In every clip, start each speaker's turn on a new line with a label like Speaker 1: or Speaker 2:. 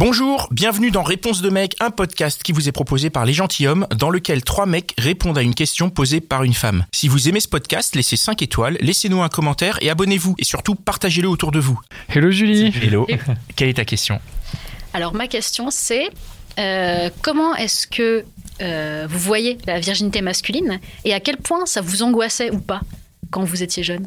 Speaker 1: Bonjour, bienvenue dans Réponse de mec, un podcast qui vous est proposé par les gentilshommes, dans lequel trois mecs répondent à une question posée par une femme. Si vous aimez ce podcast, laissez 5 étoiles, laissez-nous un commentaire et abonnez-vous. Et surtout, partagez-le autour de vous.
Speaker 2: Hello Julie.
Speaker 1: Hello, quelle est ta question?
Speaker 3: Alors ma question c'est euh, comment est-ce que euh, vous voyez la virginité masculine et à quel point ça vous angoissait ou pas quand vous étiez jeune?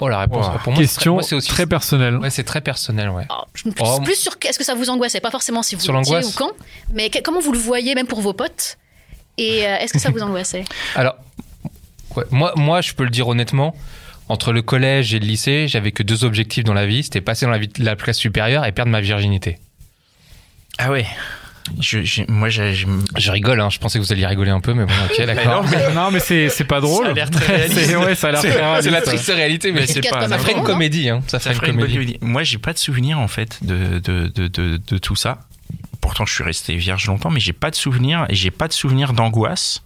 Speaker 4: Oh, la réponse.
Speaker 2: Wow.
Speaker 4: Pour moi,
Speaker 2: Question
Speaker 4: c'est aussi
Speaker 2: très personnelle.
Speaker 4: Ouais, c'est très personnel, ouais.
Speaker 3: Alors, je me plus,
Speaker 4: Oh,
Speaker 3: plus sur est-ce que ça vous angoissait Pas forcément si vous
Speaker 4: Sur
Speaker 3: l'étiez ou quand, mais que- comment vous le voyez même pour vos potes Et euh, est-ce que ça vous angoissait?
Speaker 4: Alors, ouais, moi, moi, je peux le dire honnêtement. Entre le collège et le lycée, j'avais que deux objectifs dans la vie. C'était passer dans la, vie- la classe supérieure et perdre ma virginité.
Speaker 1: Ah ouais, je, je- moi je-
Speaker 4: Je rigole, hein. Je pensais que vous alliez rigoler un peu, mais bon, ok, d'accord.
Speaker 2: non mais c'est c'est pas drôle.
Speaker 1: Ça a l'air très réaliste.
Speaker 2: C'est- ouais, ça a l'air très
Speaker 4: C'est la triste réalité, mais
Speaker 1: Mais
Speaker 4: c'est
Speaker 1: pas...
Speaker 4: ça ferait une comédie, hein. Ça
Speaker 1: Ça
Speaker 4: ferait une comédie.
Speaker 1: comédie. Moi, j'ai pas de souvenir en fait de, de, de, de, de tout ça. Pourtant, je suis resté vierge longtemps, mais j'ai pas de souvenir et j'ai pas de souvenir d'angoisse.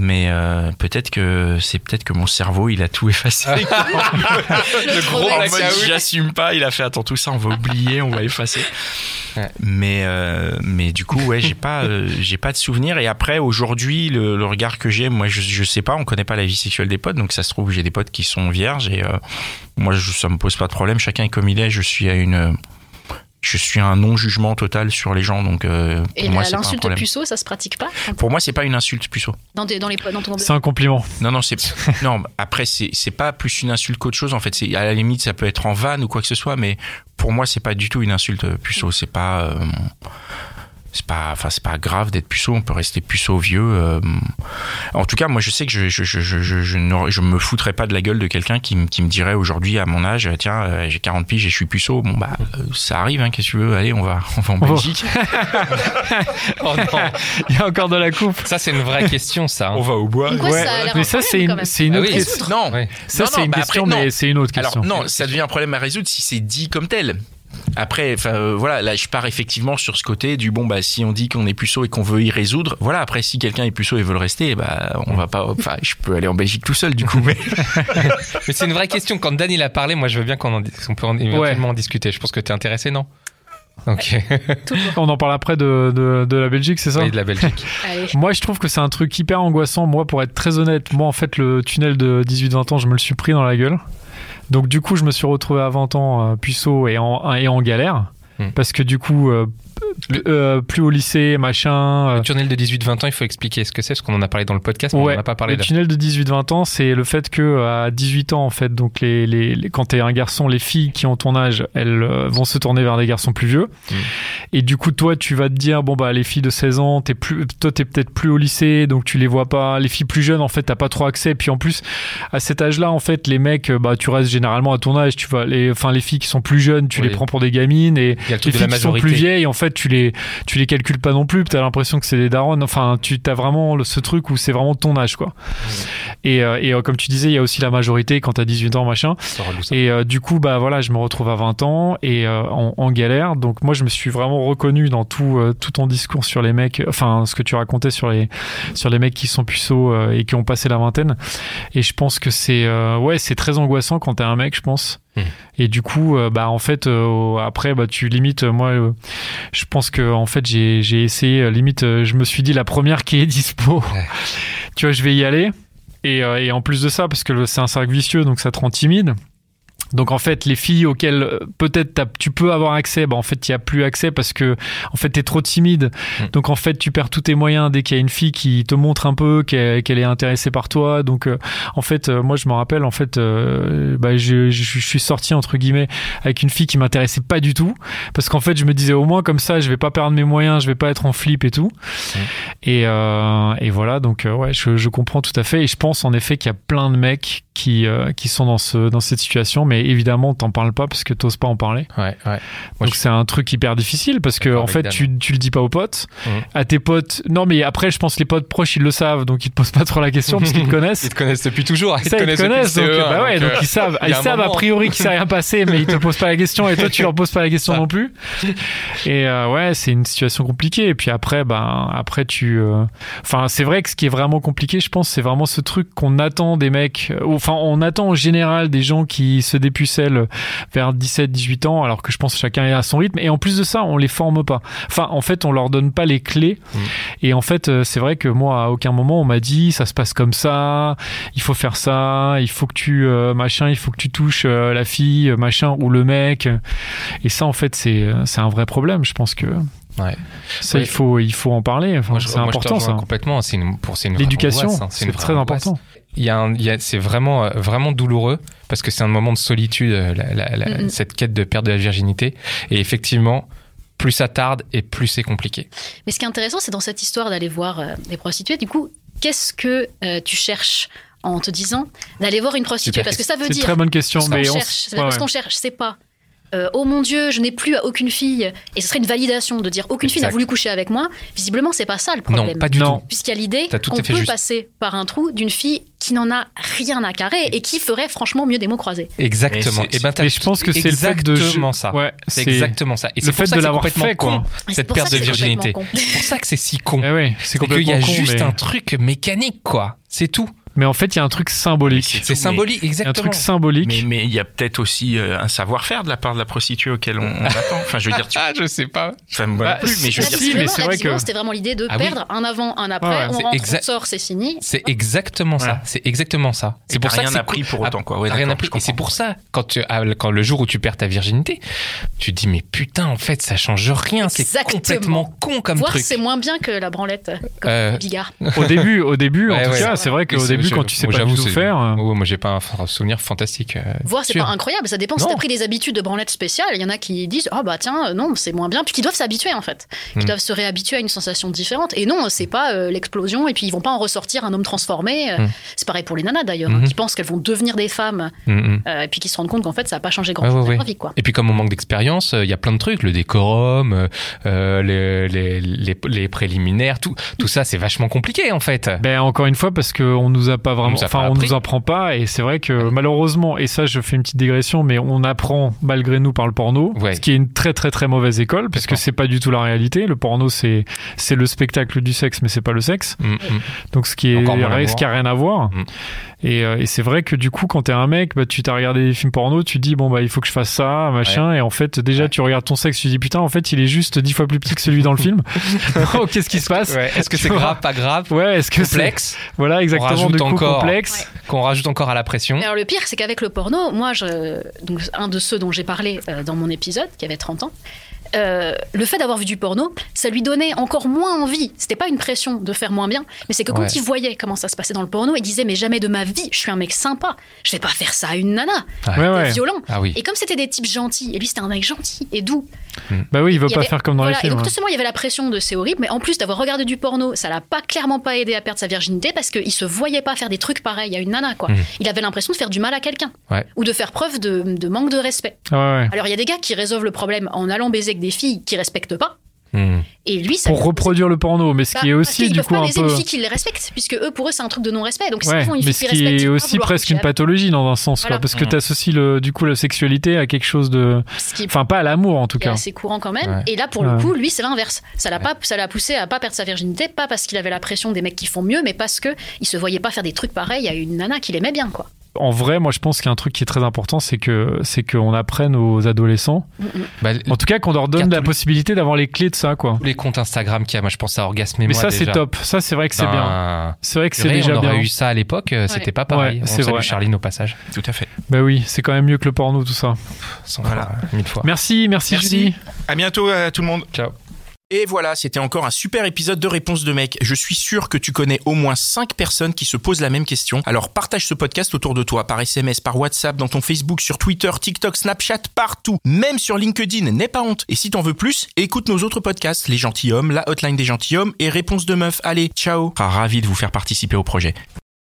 Speaker 1: Mais euh, peut-être que c'est peut-être que mon cerveau il a tout effacé.
Speaker 3: Le
Speaker 4: gros
Speaker 1: En mode, j'assume pas. Il a fait attends tout ça, on va oublier, on va effacer. Euh, mais du coup ouais, j'ai pas euh, pas de souvenir. Et après aujourd'hui, le, regard que j'ai, moi je, je sais pas, on connaît pas la vie sexuelle des potes, donc ça se trouve j'ai des potes qui sont vierges et euh, moi je, ça me pose pas de problème. Chacun est comme il est. Je suis à une je suis un non jugement total sur les gens, donc euh, pour
Speaker 3: Et
Speaker 1: moi
Speaker 3: la-
Speaker 1: c'est pas un
Speaker 3: l'insulte puceau, ça se pratique pas?
Speaker 1: Pour moi c'est pas une insulte puceau.
Speaker 3: dans, des- dans les dans ton
Speaker 2: C'est un compliment.
Speaker 1: Non, non, c'est non. Après, c'est c'est pas plus une insulte qu'autre chose. En fait, c'est à la limite, ça peut être en vanne ou quoi que ce soit, mais pour moi, c'est pas du tout une insulte puceau. C'est pas, euh, c'est pas, enfin, c'est pas grave d'être puceau. On peut rester puceau vieux. euh. En tout cas, moi, je sais que je je je je je, je me foutrais pas de la gueule de quelqu'un qui me qui me dirait aujourd'hui à mon âge, tiens, euh, j'ai 40 piges et je suis puceau. Bon bah, euh, ça arrive. Hein, Qu'est-ce que tu veux? Allez, on va on va en. Belgique.
Speaker 4: Oh.
Speaker 2: Il y a encore de la coupe.
Speaker 4: Ça, c'est une vraie question, ça. hein.
Speaker 1: on va au bois.
Speaker 3: Ouais, ça
Speaker 2: mais ça c'est une c'est une
Speaker 4: Ah
Speaker 2: autre
Speaker 4: oui.
Speaker 2: question.
Speaker 1: Non.
Speaker 2: Ça c'est une
Speaker 1: bah
Speaker 2: question
Speaker 1: après,
Speaker 2: mais c'est une autre question.
Speaker 1: Alors non, ça devient un problème à résoudre si c'est dit comme tel. Après, enfin euh, voilà, là je pars effectivement sur ce côté du bon bah si on dit qu'on est puceau et qu'on veut y résoudre, voilà. Après si quelqu'un est puceau et veut le rester, bah on va pas, enfin je peux aller en Belgique tout seul du coup. Mais
Speaker 4: Mais c'est une vraie question. Quand Dan il a parlé, moi, je veux bien qu'on en, peut en, éventuellement en discuter. Je pense que tu es intéressé, non? Ok.
Speaker 2: On en parle après de, de, de la Belgique, c'est ça
Speaker 4: Oui, de la Belgique.
Speaker 2: Moi, je trouve que c'est un truc hyper angoissant. Moi, pour être très honnête, moi, en fait, le tunnel de 18-20 ans, je me le suis pris dans la gueule. Donc, du coup, je me suis retrouvé à 20 ans euh, puceau et en, et en galère.
Speaker 4: Hmm.
Speaker 2: Parce que, du coup, euh, euh, plus au lycée, machin. euh,
Speaker 4: Le tunnel de 18-20 ans, il faut expliquer ce que c'est, parce qu'on en a parlé dans le podcast, mais on n'en a pas parlé
Speaker 2: le tunnel de 18-20 ans, c'est le fait que euh, à 18 ans, en fait, donc les, les, les- quand t'es un garçon, les filles qui ont ton âge, elles vont se tourner vers des garçons plus vieux.
Speaker 4: Mm.
Speaker 2: Et du coup, toi, tu vas te dire, bon bah les filles de 16 ans, t'es plus, toi t'es peut-être plus au lycée, donc tu les vois pas. Les filles plus jeunes, en fait, t'as pas trop accès. Puis en plus, à cet âge-là, en fait, les mecs, bah tu restes généralement à ton âge. Tu vas, les, enfin les filles qui sont plus jeunes, tu
Speaker 4: Oui.
Speaker 2: les prends pour des gamines et
Speaker 4: le
Speaker 2: les
Speaker 4: de
Speaker 2: filles
Speaker 4: la
Speaker 2: qui sont plus vieilles, en fait, tu les, tu les calcules pas non plus. T'as l'impression que c'est des darons. Enfin, tu as vraiment le- ce truc où c'est vraiment ton âge, quoi. Et, euh, et euh, comme tu disais, il y a aussi la majorité quand t'as 18 ans, machin.
Speaker 4: Relou, ça.
Speaker 2: Et euh, du coup, bah voilà, je me retrouve à 20 ans et euh, en, en galère. Donc moi, je me suis vraiment reconnu dans tout, euh, tout ton discours sur les mecs, enfin ce que tu racontais sur les, sur les mecs qui sont puceaux euh, et qui ont passé la vingtaine. Et je pense que c'est, euh, ouais, c'est très angoissant quand t'es un mec, je pense. Et du coup, euh, bah en fait, euh, après, bah tu limites. euh, moi, euh, je pense que en fait, j'ai, j'ai essayé. limite, je me suis dit la première qui est dispo.
Speaker 4: Ouais.
Speaker 2: tu vois, je vais y aller. Et, et en plus de ça, parce que le- c'est un cercle vicieux, donc ça te rend timide. Donc en fait, les filles auxquelles euh, peut-être tu peux avoir accès, bah en fait, il y a plus accès parce que en fait, t'es trop timide.
Speaker 4: Mm.
Speaker 2: Donc en fait, tu perds tous tes moyens dès qu'il y a une fille qui te montre un peu qu'elle est intéressée par toi. Donc euh, en fait, euh, moi je me rappelle en fait, euh, bah, je, je, je suis sorti entre guillemets avec une fille qui m'intéressait pas du tout parce qu'en fait, je me disais au moins comme ça, je vais pas perdre mes moyens, je vais pas être en flip et tout. Et, euh, et voilà, donc ouais, je, je comprends tout à fait. Et je pense en effet qu'il y a plein de mecs qui, euh, qui sont dans, ce, dans cette situation, mais évidemment, t'en parles pas parce que t'oses pas en parler.
Speaker 4: Ouais, ouais. Moi,
Speaker 2: donc
Speaker 4: je-
Speaker 2: c'est un truc hyper difficile parce que en fait,
Speaker 4: Dan.
Speaker 2: tu, tu le dis pas aux potes.
Speaker 4: Mhm.
Speaker 2: À tes potes, non, mais après, je pense que les potes proches, ils le savent, donc ils te posent pas trop la question parce qu'ils te connaissent.
Speaker 4: Ils te connaissent depuis toujours. Ils te
Speaker 2: Ça, ils te
Speaker 4: connaissent
Speaker 2: donc,
Speaker 4: CE1,
Speaker 2: bah ouais, donc
Speaker 4: euh,
Speaker 2: ils savent, ils savent a priori qu'il s'est rien passé, mais ils te posent pas la question et toi tu leur poses pas la question non plus. Et euh, ouais, c'est une situation compliquée. Et puis après, ben après tu, euh, enfin c'est vrai que ce qui est vraiment compliqué, je pense, c'est vraiment ce truc qu'on attend des mecs. euh, Enfin, on attend en général des gens qui se dépucellent vers 17-18 ans, alors que je pense que chacun est à son rythme. Et en plus de ça, on les forme pas. Enfin, en fait, on leur donne pas les clés.
Speaker 4: Mm.
Speaker 2: Et en fait, euh, c'est vrai que moi, à aucun moment, on m'a dit ça se passe comme ça, il faut faire ça, il faut que tu euh, machin, il faut que tu touches euh, la fille, machin, ou le mec. Et ça, en fait, c'est c'est un vrai problème. Je pense que
Speaker 4: Ouais.
Speaker 2: ça,
Speaker 4: Ouais.
Speaker 2: il faut il faut en parler. Enfin, c'est important ça.
Speaker 4: Complètement. C'est une, pour, c'est une
Speaker 2: L'éducation,
Speaker 4: hein.
Speaker 2: c'est
Speaker 4: une
Speaker 2: très
Speaker 4: angoisse.
Speaker 2: important.
Speaker 4: Il y a un- il y a- c'est vraiment, euh, vraiment douloureux parce que c'est un moment de solitude, euh, la- la- la- cette quête de perte de la virginité. Et effectivement, plus ça tarde et plus c'est compliqué.
Speaker 3: Mais ce qui est intéressant, c'est dans cette histoire d'aller voir euh, des prostituées, du coup, qu'est-ce que euh, tu cherches en te disant d'aller voir une prostituée?
Speaker 4: Super.
Speaker 3: Parce que ça veut
Speaker 2: C'est une
Speaker 3: dire.
Speaker 2: très bonne question,
Speaker 3: ce qu'on
Speaker 2: mais on
Speaker 3: cherche,
Speaker 2: s-
Speaker 3: c'est
Speaker 2: ouais,
Speaker 3: parce
Speaker 2: ouais.
Speaker 3: qu'on cherche, c'est pas. Euh, oh mon Dieu, je n'ai plus aucune fille, et ce serait une validation de dire aucune fille n'a voulu coucher avec moi. Visiblement, c'est pas ça le problème.
Speaker 4: Non, pas du
Speaker 2: Non.
Speaker 4: tout.
Speaker 3: Puisqu'il y a l'idée qu'on peut
Speaker 4: juste.
Speaker 3: passer par un trou d'une fille qui n'en a rien à carrer et qui ferait franchement mieux des mots croisés.
Speaker 4: Exactement.
Speaker 1: Et
Speaker 4: Et ben,
Speaker 2: je pense que c'est le fait de
Speaker 4: exactement ça.
Speaker 2: Ouais,
Speaker 4: C'est exactement ça. Et
Speaker 2: le
Speaker 4: c'est pour
Speaker 2: fait
Speaker 4: ça
Speaker 2: de l'avoir
Speaker 4: complètement
Speaker 2: fait,
Speaker 4: con, cette
Speaker 3: pour
Speaker 4: perte
Speaker 3: ça
Speaker 4: de
Speaker 3: que c'est
Speaker 4: virginité. C'est pour ça que c'est si con.
Speaker 2: Eh ouais, c'est
Speaker 4: C'est qu'il y a
Speaker 2: con,
Speaker 4: juste
Speaker 2: mais...
Speaker 4: un truc mécanique, quoi. C'est tout.
Speaker 2: Mais en fait, il y a un truc symbolique.
Speaker 4: C'est symbolique,
Speaker 2: y a un
Speaker 4: exactement.
Speaker 2: truc symbolique.
Speaker 1: Mais il y a peut-être aussi euh, un savoir-faire de la part de la prostituée auquel on, on attend. Enfin, je veux dire, tu,
Speaker 4: Ah, je sais pas.
Speaker 1: enfin, moi
Speaker 2: Bah,
Speaker 1: non plus, mais je veux
Speaker 2: si,
Speaker 1: dire,
Speaker 2: mais c'est vrai que-
Speaker 3: C'était vraiment l'idée de
Speaker 4: Ah oui.
Speaker 3: perdre un avant, un après,
Speaker 2: Ouais, ouais.
Speaker 3: on rentre, sort, c'est fini.
Speaker 4: C'est exactement ça. C'est exactement ça.
Speaker 1: c'est pour
Speaker 4: ça
Speaker 1: rien appris pour autant, quoi.
Speaker 4: Rien appris. Et c'est pour ça, quand, tu, quand le jour où tu perds ta virginité, tu te dis, mais putain, en fait, ça change rien. C'est
Speaker 3: Exactement.
Speaker 4: complètement con comme
Speaker 3: Voir
Speaker 4: truc.
Speaker 3: c'est moins bien que la branlette, comme
Speaker 4: Euh,
Speaker 3: Bigard.
Speaker 2: Au début, au début, en tout cas, c'est vrai qu'au
Speaker 4: c'est-
Speaker 2: début, quand tu sais
Speaker 4: moi,
Speaker 2: pas tout faire, euh,
Speaker 4: Ouais, moi, j'ai pas un souvenir fantastique. euh,
Speaker 3: Voir, c'est pas incroyable, ça dépend si
Speaker 4: Non.
Speaker 3: t'as pris des habitudes de branlette spéciale. Il y en a qui disent Ah bah tiens, euh, non, c'est moins bien. Puis qui doivent s'habituer en fait. Qui
Speaker 4: Hmm.
Speaker 3: doivent se réhabituer à une sensation différente. Et non, c'est pas euh, l'explosion. Et puis ils vont pas en ressortir un homme transformé.
Speaker 4: Hmm.
Speaker 3: C'est pareil pour les nanas d'ailleurs, hein,
Speaker 4: Mhm.
Speaker 3: qui pensent qu'elles vont devenir des femmes.
Speaker 4: Mm, mm.
Speaker 3: euh, et puis qui se rendent compte qu'en fait ça a pas changé grand
Speaker 4: Ouais,
Speaker 3: chose
Speaker 4: ouais,
Speaker 3: dans
Speaker 4: ouais.
Speaker 3: leur vie quoi.
Speaker 4: Et puis comme on manque d'expérience, euh, il y a plein de trucs, le décorum, les, les, les, les préliminaires, tout, tout ça, c'est vachement compliqué en fait.
Speaker 2: Ben encore une fois parce qu'on nous a pas vraiment, enfin on nous apprend pas et c'est vrai que malheureusement et ça je fais une petite digression mais on apprend malgré nous par le porno,
Speaker 4: Ouais.
Speaker 2: ce qui est une très très très mauvaise école parce que c'est pas du tout la réalité. Le porno c'est c'est le spectacle du sexe mais c'est pas le sexe.
Speaker 4: Mm, mm.
Speaker 2: Donc ce qui est ce qui a rien à voir.
Speaker 4: Mm.
Speaker 2: Et, euh, et c'est vrai que du coup quand t'es un mec, bah tu t'as regardé des films porno, tu dis bon bah il faut que je fasse ça machin et en fait déjà
Speaker 4: Ouais.
Speaker 2: tu regardes ton sexe, tu dis putain en fait il est juste dix fois plus petit que celui dans le film. Oh, Qu'est-ce qui se passe
Speaker 4: Ouais, Est-ce que c'est grave, pas grave
Speaker 2: Ouais, est-ce que c'est
Speaker 4: Complexe,
Speaker 2: voilà exactement
Speaker 4: rajoute
Speaker 2: du coup
Speaker 4: encore-
Speaker 2: complexe.
Speaker 4: qu'on rajoute encore à la pression.
Speaker 3: Alors le pire, c'est qu'avec le porno, moi, je, donc, un de ceux dont j'ai parlé euh, dans mon épisode, qui avait 30 ans, euh, le fait d'avoir vu du porno, ça lui donnait encore moins envie. C'était pas une pression de faire moins bien, mais c'est que quand
Speaker 4: Ouais.
Speaker 3: il voyait comment ça se passait dans le porno, il disait mais jamais de ma vie, je suis un mec sympa, je vais pas faire ça à une nana,
Speaker 2: Ouais, ouais.
Speaker 3: violent.
Speaker 4: Ah oui.
Speaker 3: Et comme c'était des types gentils, et lui c'était un mec gentil et doux,
Speaker 2: Bah oui, il veut
Speaker 3: il
Speaker 2: pas
Speaker 3: avait-
Speaker 2: faire comme dans
Speaker 3: voilà,
Speaker 2: les
Speaker 3: Et
Speaker 2: films.
Speaker 3: donc,
Speaker 2: ouais.
Speaker 3: non seulement il y avait la pression de c'est horrible, mais en plus d'avoir regardé du porno, ça l'a pas clairement pas aidé à perdre sa virginité parce qu'il se voyait pas faire des trucs pareils à une nana, quoi.
Speaker 4: Mhm.
Speaker 3: Il avait l'impression de faire du mal à quelqu'un
Speaker 4: Ouais.
Speaker 3: ou de faire preuve de, de manque de respect.
Speaker 2: Ah ouais, ouais.
Speaker 3: Alors il y a des gars qui résolvent le problème en allant baiser avec des filles qui respectent pas,
Speaker 4: Mm.
Speaker 3: et lui ça
Speaker 2: Pour reproduire le porno, mais ce
Speaker 3: Bah,
Speaker 2: qui est aussi du coup
Speaker 3: pas
Speaker 2: un peu.
Speaker 3: une fille qui les respecte, puisque eux pour eux c'est un truc de non-respect. Donc
Speaker 2: Ouais, mais ce
Speaker 3: qui
Speaker 2: est aussi presque une pathologie dans un sens, quoi, parce que
Speaker 4: Mm.
Speaker 2: t'associes le, du coup la sexualité à quelque chose de,
Speaker 3: qui
Speaker 2: enfin pas à l'amour en tout cas.
Speaker 3: assez courant quand même.
Speaker 4: Ouais.
Speaker 3: Et là, pour le coup, lui, c'est l'inverse. Ça l'a pas, ça l'a poussé à pas perdre sa virginité, pas parce qu'il avait la pression des mecs qui font mieux, mais parce que il se voyait pas faire des trucs pareils à une nana qu'il aimait bien, quoi.
Speaker 2: En vrai, moi, je pense qu'il y a un truc qui est très important, c'est que c'est qu'on apprenne aux adolescents,
Speaker 4: Bah,
Speaker 2: en tout cas, qu'on leur donne la possibilité d'avoir les clés de ça, quoi.
Speaker 4: tous les comptes Instagram qu'il y a, moi je pense à Orgasme et
Speaker 2: Mais
Speaker 4: moi
Speaker 2: ça, c'est top. Ça, c'est vrai que c'est bien.
Speaker 4: Ben,
Speaker 2: C'est vrai que c'est déjà
Speaker 4: on aurait
Speaker 2: bien.
Speaker 4: eu ça à l'époque, euh, c'était pas pareil.
Speaker 2: Ouais,
Speaker 4: on
Speaker 2: c'est vrai.
Speaker 4: Charline au passage.
Speaker 1: Tout à fait.
Speaker 2: Bah oui, c'est quand même mieux que le porno, tout ça.
Speaker 4: Sans
Speaker 1: Voilà.
Speaker 4: fois, euh, mille fois.
Speaker 2: Merci, merci,
Speaker 1: Merci.
Speaker 2: Julie.
Speaker 1: À bientôt à tout le monde.
Speaker 4: Ciao.
Speaker 1: Et voilà, c'était encore un super épisode de Réponse de mec. Je suis sûr que tu connais au moins 5 personnes qui se posent la même question. Alors partage ce podcast autour de toi, par SMS, par WhatsApp, dans ton Facebook, sur Twitter, TikTok, Snapchat, partout. Même sur LinkedIn, n'aie pas honte. Et si t'en veux plus, écoute nos autres podcasts, Les Gentilhommes, La Hotline des Gentilhommes et Réponse de Meuf. Allez, ciao. Ravi de vous faire participer au projet.